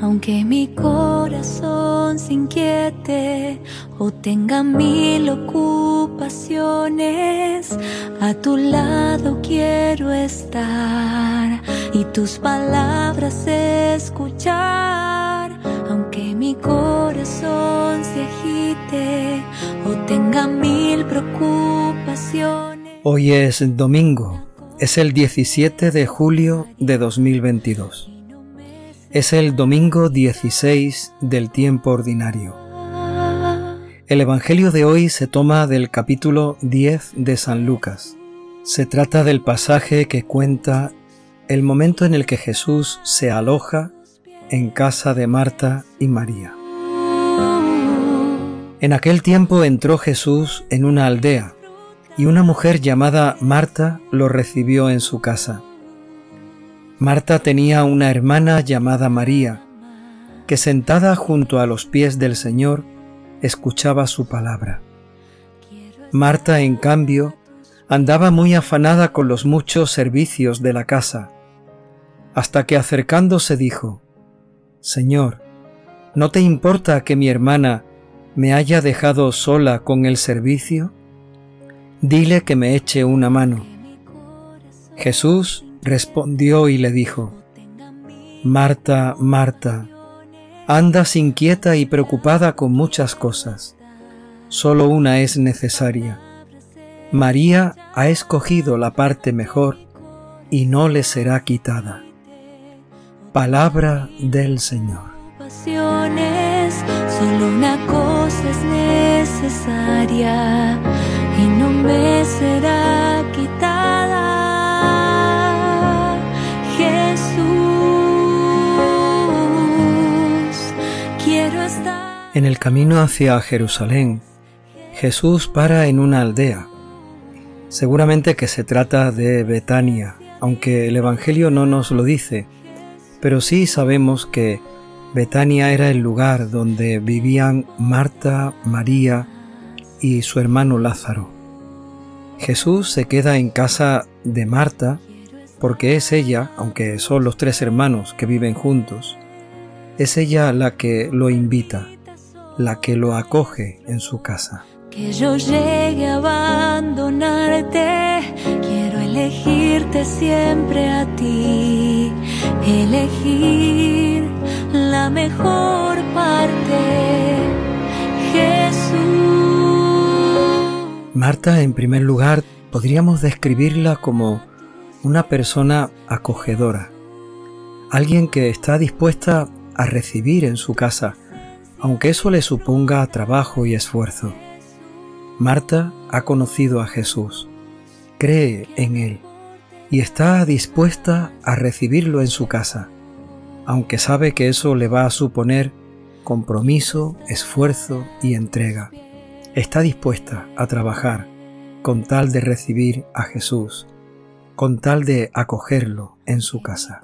aunque mi corazón se inquiete o tenga mil ocupaciones, a tu lado quiero estar y tus palabras escuchar, aunque mi corazón se agite o tenga mil preocupaciones. Hoy es domingo, es el 17 de julio de 2022. Es el domingo 16 del tiempo ordinario. El Evangelio de hoy se toma del capítulo 10 de San Lucas. Se trata del pasaje que cuenta el momento en el que Jesús se aloja en casa de Marta y María. En aquel tiempo entró Jesús en una aldea y una mujer llamada Marta lo recibió en su casa. Marta tenía una hermana llamada María, que sentada junto a los pies del Señor escuchaba su palabra. Marta, en cambio, andaba muy afanada con los muchos servicios de la casa, hasta que acercándose dijo, Señor, ¿no te importa que mi hermana me haya dejado sola con el servicio? Dile que me eche una mano. Jesús respondió y le dijo, Marta, Marta, andas inquieta y preocupada con muchas cosas, solo una es necesaria. María ha escogido la parte mejor y no le será quitada. Palabra del Señor. Solo una cosa es necesaria y no me será quitada. En el camino hacia Jerusalén, Jesús para en una aldea. Seguramente que se trata de Betania, aunque el Evangelio no nos lo dice, pero sí sabemos que Betania era el lugar donde vivían Marta, María y su hermano Lázaro. Jesús se queda en casa de Marta porque es ella, aunque son los tres hermanos que viven juntos, es ella la que lo invita la que lo acoge en su casa. Que yo llegue a abandonarte, quiero elegirte siempre a ti, elegir la mejor parte, Jesús. Marta, en primer lugar, podríamos describirla como una persona acogedora, alguien que está dispuesta a recibir en su casa aunque eso le suponga trabajo y esfuerzo. Marta ha conocido a Jesús, cree en Él y está dispuesta a recibirlo en su casa, aunque sabe que eso le va a suponer compromiso, esfuerzo y entrega. Está dispuesta a trabajar con tal de recibir a Jesús, con tal de acogerlo en su casa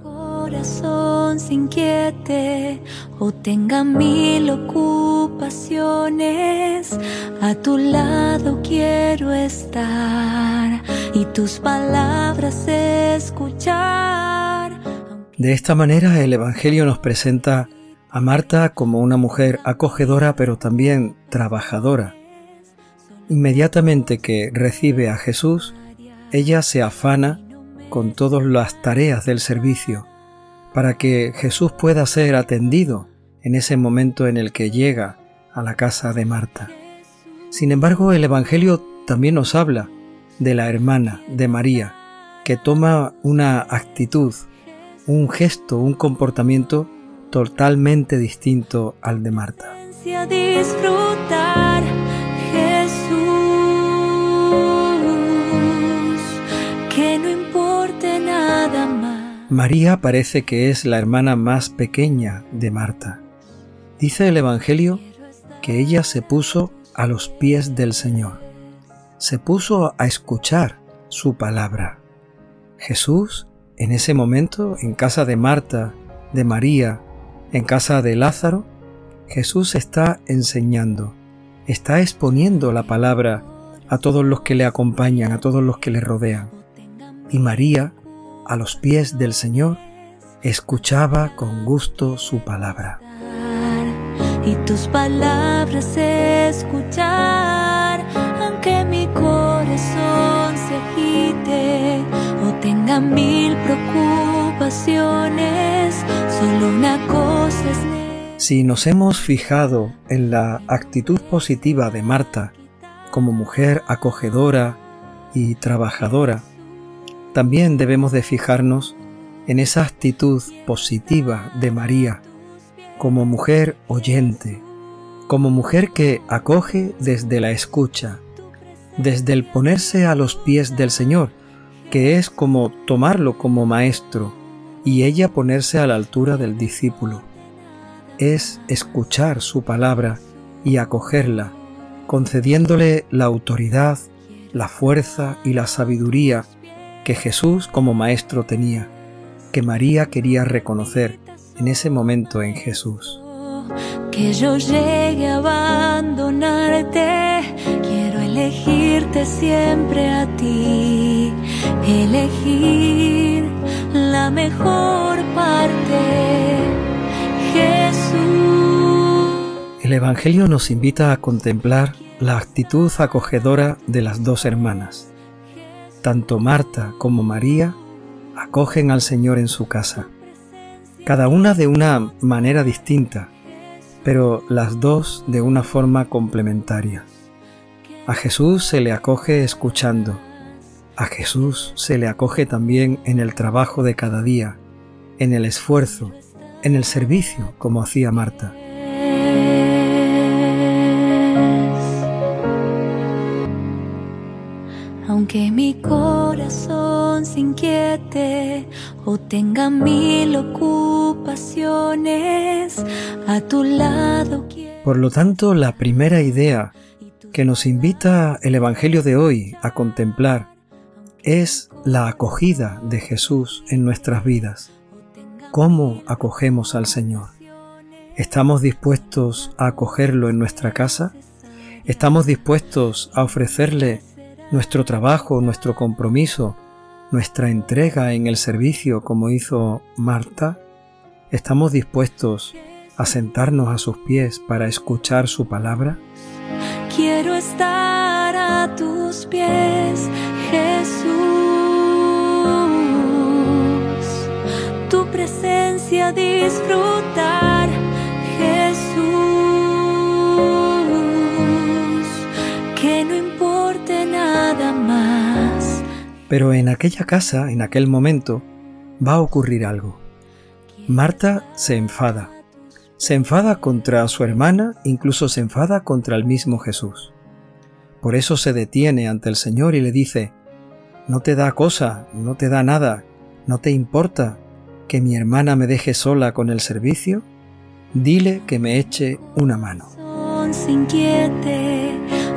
se inquiete o tenga mil ocupaciones, a tu lado quiero estar y tus palabras escuchar. De esta manera el Evangelio nos presenta a Marta como una mujer acogedora pero también trabajadora. Inmediatamente que recibe a Jesús, ella se afana con todas las tareas del servicio para que Jesús pueda ser atendido en ese momento en el que llega a la casa de Marta. Sin embargo, el Evangelio también nos habla de la hermana de María, que toma una actitud, un gesto, un comportamiento totalmente distinto al de Marta. María parece que es la hermana más pequeña de Marta. Dice el Evangelio que ella se puso a los pies del Señor, se puso a escuchar su palabra. Jesús, en ese momento, en casa de Marta, de María, en casa de Lázaro, Jesús está enseñando, está exponiendo la palabra a todos los que le acompañan, a todos los que le rodean. Y María a los pies del Señor, escuchaba con gusto su palabra. Y tus palabras escuchar, aunque mi corazón se agite o tenga mil preocupaciones, solo una cosa es si nos hemos fijado en la actitud positiva de Marta como mujer acogedora y trabajadora, también debemos de fijarnos en esa actitud positiva de María como mujer oyente, como mujer que acoge desde la escucha, desde el ponerse a los pies del Señor, que es como tomarlo como maestro y ella ponerse a la altura del discípulo. Es escuchar su palabra y acogerla, concediéndole la autoridad, la fuerza y la sabiduría que Jesús como Maestro tenía, que María quería reconocer en ese momento en Jesús. Que yo llegue a abandonarte, quiero elegirte siempre a ti, elegir la mejor parte el Evangelio nos invita a contemplar la actitud acogedora de las dos hermanas. Tanto Marta como María acogen al Señor en su casa, cada una de una manera distinta, pero las dos de una forma complementaria. A Jesús se le acoge escuchando, a Jesús se le acoge también en el trabajo de cada día, en el esfuerzo, en el servicio como hacía Marta. Aunque mi inquiete o tenga mil ocupaciones, a tu lado. Por lo tanto, la primera idea que nos invita el Evangelio de hoy a contemplar es la acogida de Jesús en nuestras vidas. ¿Cómo acogemos al Señor? ¿Estamos dispuestos a acogerlo en nuestra casa? ¿Estamos dispuestos a ofrecerle nuestro trabajo, nuestro compromiso, nuestra entrega en el servicio como hizo Marta? ¿Estamos dispuestos a sentarnos a sus pies para escuchar su palabra? Quiero estar a tus pies, Jesús. presencia disfrutar, Pero en aquella casa, en aquel momento, va a ocurrir algo. Marta se enfada. Se enfada contra su hermana, incluso se enfada contra el mismo Jesús. Por eso se detiene ante el Señor y le dice, No te da cosa, no te da nada, no te importa, que mi hermana me deje sola con el servicio, dile que me eche una mano.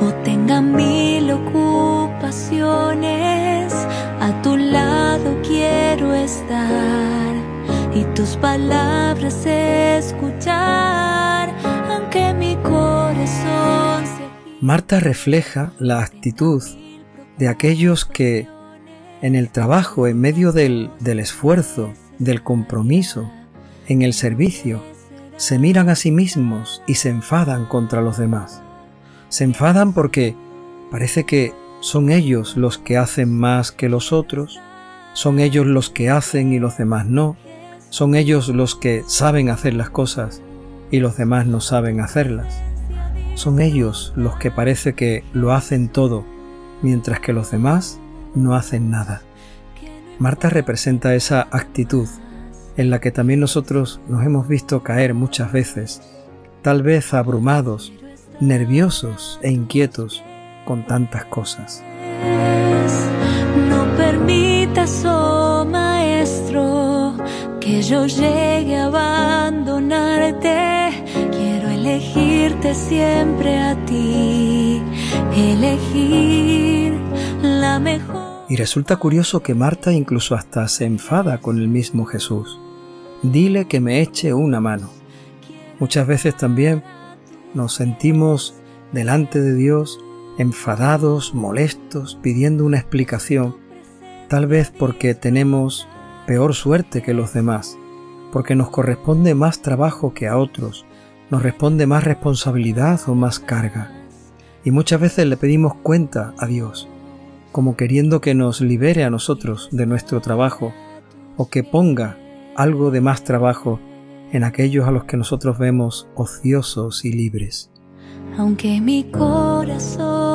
o tenga mil ocupaciones, quiero estar y tus palabras escuchar, aunque mi corazón se... Marta refleja la actitud de aquellos que en el trabajo, en medio del, del esfuerzo, del compromiso, en el servicio, se miran a sí mismos y se enfadan contra los demás. Se enfadan porque parece que son ellos los que hacen más que los otros, son ellos los que hacen y los demás no, son ellos los que saben hacer las cosas y los demás no saben hacerlas. Son ellos los que parece que lo hacen todo, mientras que los demás no hacen nada. Marta representa esa actitud en la que también nosotros nos hemos visto caer muchas veces, tal vez abrumados, nerviosos e inquietos con tantas cosas. Yo llegue a abandonarte. Quiero elegirte siempre a ti, elegir la mejor. Y resulta curioso que Marta incluso hasta se enfada con el mismo Jesús. Dile que me eche una mano. Muchas veces también nos sentimos delante de Dios enfadados, molestos, pidiendo una explicación, tal vez porque tenemos peor suerte que los demás, porque nos corresponde más trabajo que a otros, nos responde más responsabilidad o más carga. Y muchas veces le pedimos cuenta a Dios, como queriendo que nos libere a nosotros de nuestro trabajo o que ponga algo de más trabajo en aquellos a los que nosotros vemos ociosos y libres. Aunque mi corazón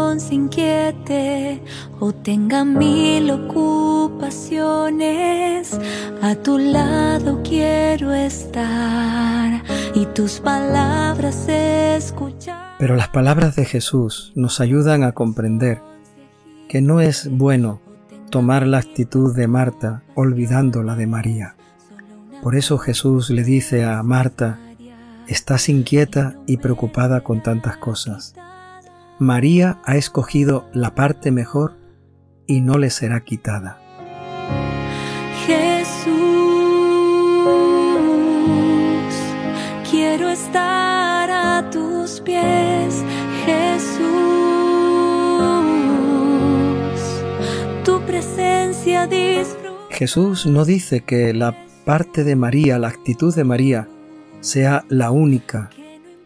o a tu lado quiero estar y tus palabras escuchar. Pero las palabras de Jesús nos ayudan a comprender que no es bueno tomar la actitud de Marta olvidando la de María. Por eso Jesús le dice a Marta, estás inquieta y preocupada con tantas cosas. María ha escogido la parte mejor y no le será quitada. Jesús, quiero estar a tus pies, Jesús, tu presencia disfruta. Jesús no dice que la parte de María, la actitud de María, sea la única,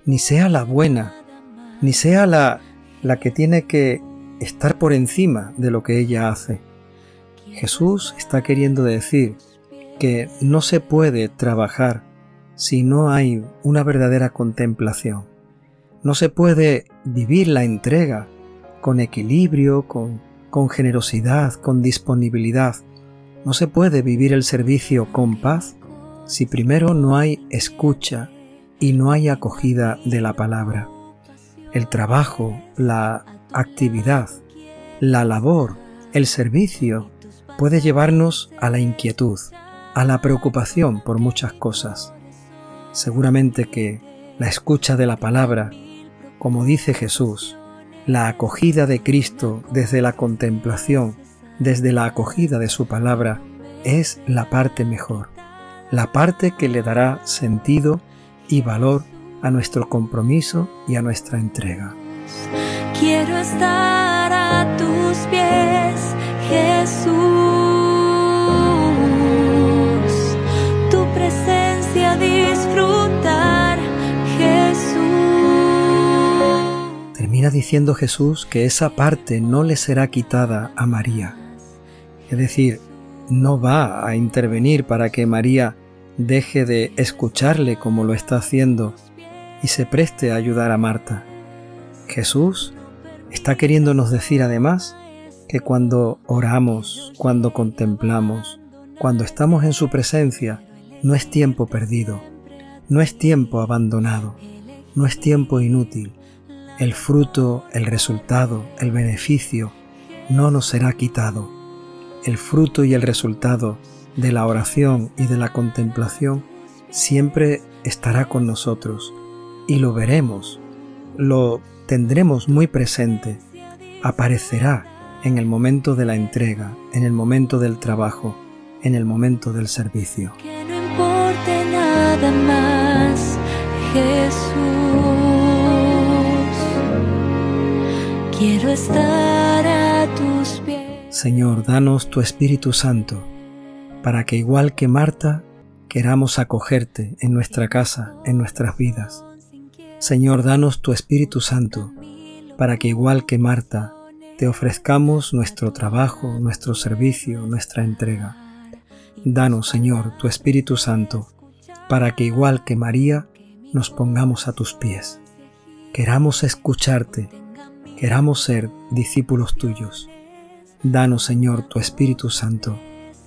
ni sea la buena, ni sea la, la que tiene que estar por encima de lo que ella hace. Jesús está queriendo decir que no se puede trabajar si no hay una verdadera contemplación. No se puede vivir la entrega con equilibrio, con, con generosidad, con disponibilidad, no se puede vivir el servicio con paz si primero no hay escucha y no hay acogida de la palabra. El trabajo, la actividad, la labor, el servicio puede llevarnos a la inquietud, a la preocupación por muchas cosas. Seguramente que la escucha de la palabra, como dice Jesús, la acogida de Cristo desde la contemplación desde la acogida de su palabra es la parte mejor, la parte que le dará sentido y valor a nuestro compromiso y a nuestra entrega. Quiero estar a tus pies, Jesús. Tu presencia disfrutar, Jesús. Termina diciendo Jesús que esa parte no le será quitada a María es decir, no va a intervenir para que María deje de escucharle como lo está haciendo y se preste a ayudar a Marta. Jesús está queriéndonos decir además que cuando oramos, cuando contemplamos, cuando estamos en su presencia, no es tiempo perdido, no es tiempo abandonado, no es tiempo inútil. El fruto, el resultado, el beneficio no nos será quitado el fruto y el resultado de la oración y de la contemplación siempre estará con nosotros y lo veremos, lo tendremos muy presente, aparecerá en el momento de la entrega, en el momento del trabajo, en el momento del servicio. Que no importe nada más, Jesús. Quiero estar a tus pies. Señor, danos tu Espíritu Santo, para que igual que Marta, queramos acogerte en nuestra casa, en nuestras vidas. Señor, danos tu Espíritu Santo, para que igual que Marta, te ofrezcamos nuestro trabajo, nuestro servicio, nuestra entrega. Danos, Señor, tu Espíritu Santo, para que igual que María, nos pongamos a tus pies. Queramos escucharte, queramos ser discípulos tuyos. Danos, Señor, tu Espíritu Santo,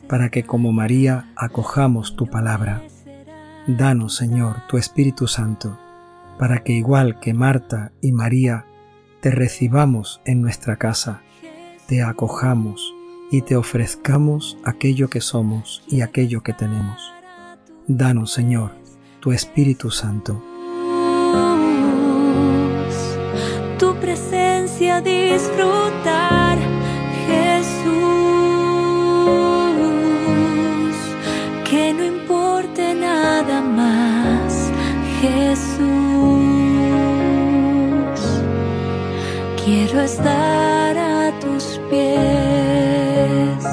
para que como María acojamos tu palabra. Danos, Señor, tu Espíritu Santo, para que igual que Marta y María, te recibamos en nuestra casa, te acojamos y te ofrezcamos aquello que somos y aquello que tenemos. Danos, Señor, tu Espíritu Santo. Tu presencia disfrutar que no importe nada más, Jesús. Quiero estar a tus pies.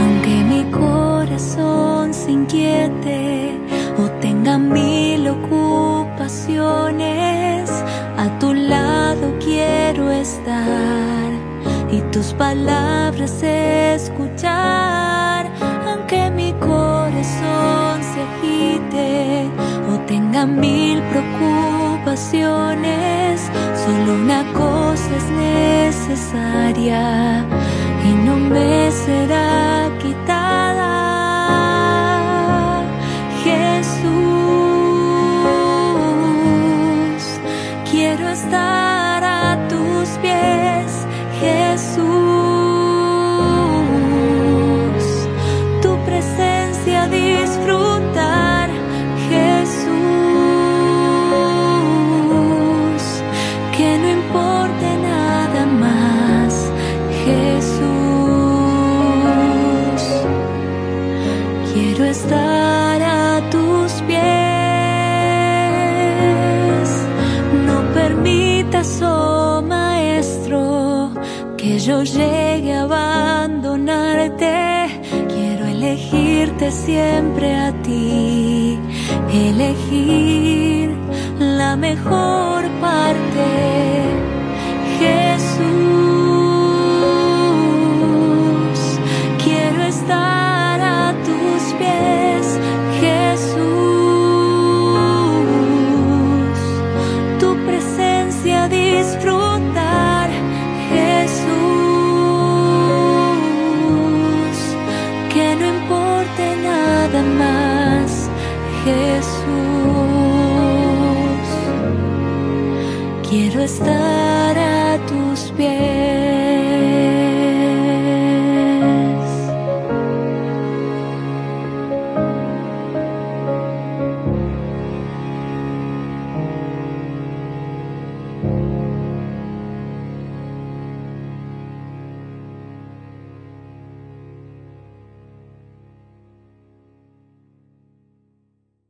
Aunque mi corazón se inquiete o tenga mil ocupaciones, a tu lado quiero estar y tus palabras escuchar, aunque mi corazón se agite o tenga mil preocupaciones, solo una cosa es necesaria y no me será Jesús, siempre a ti, elegir la mejor parte. Jesús, quiero estar a tus pies.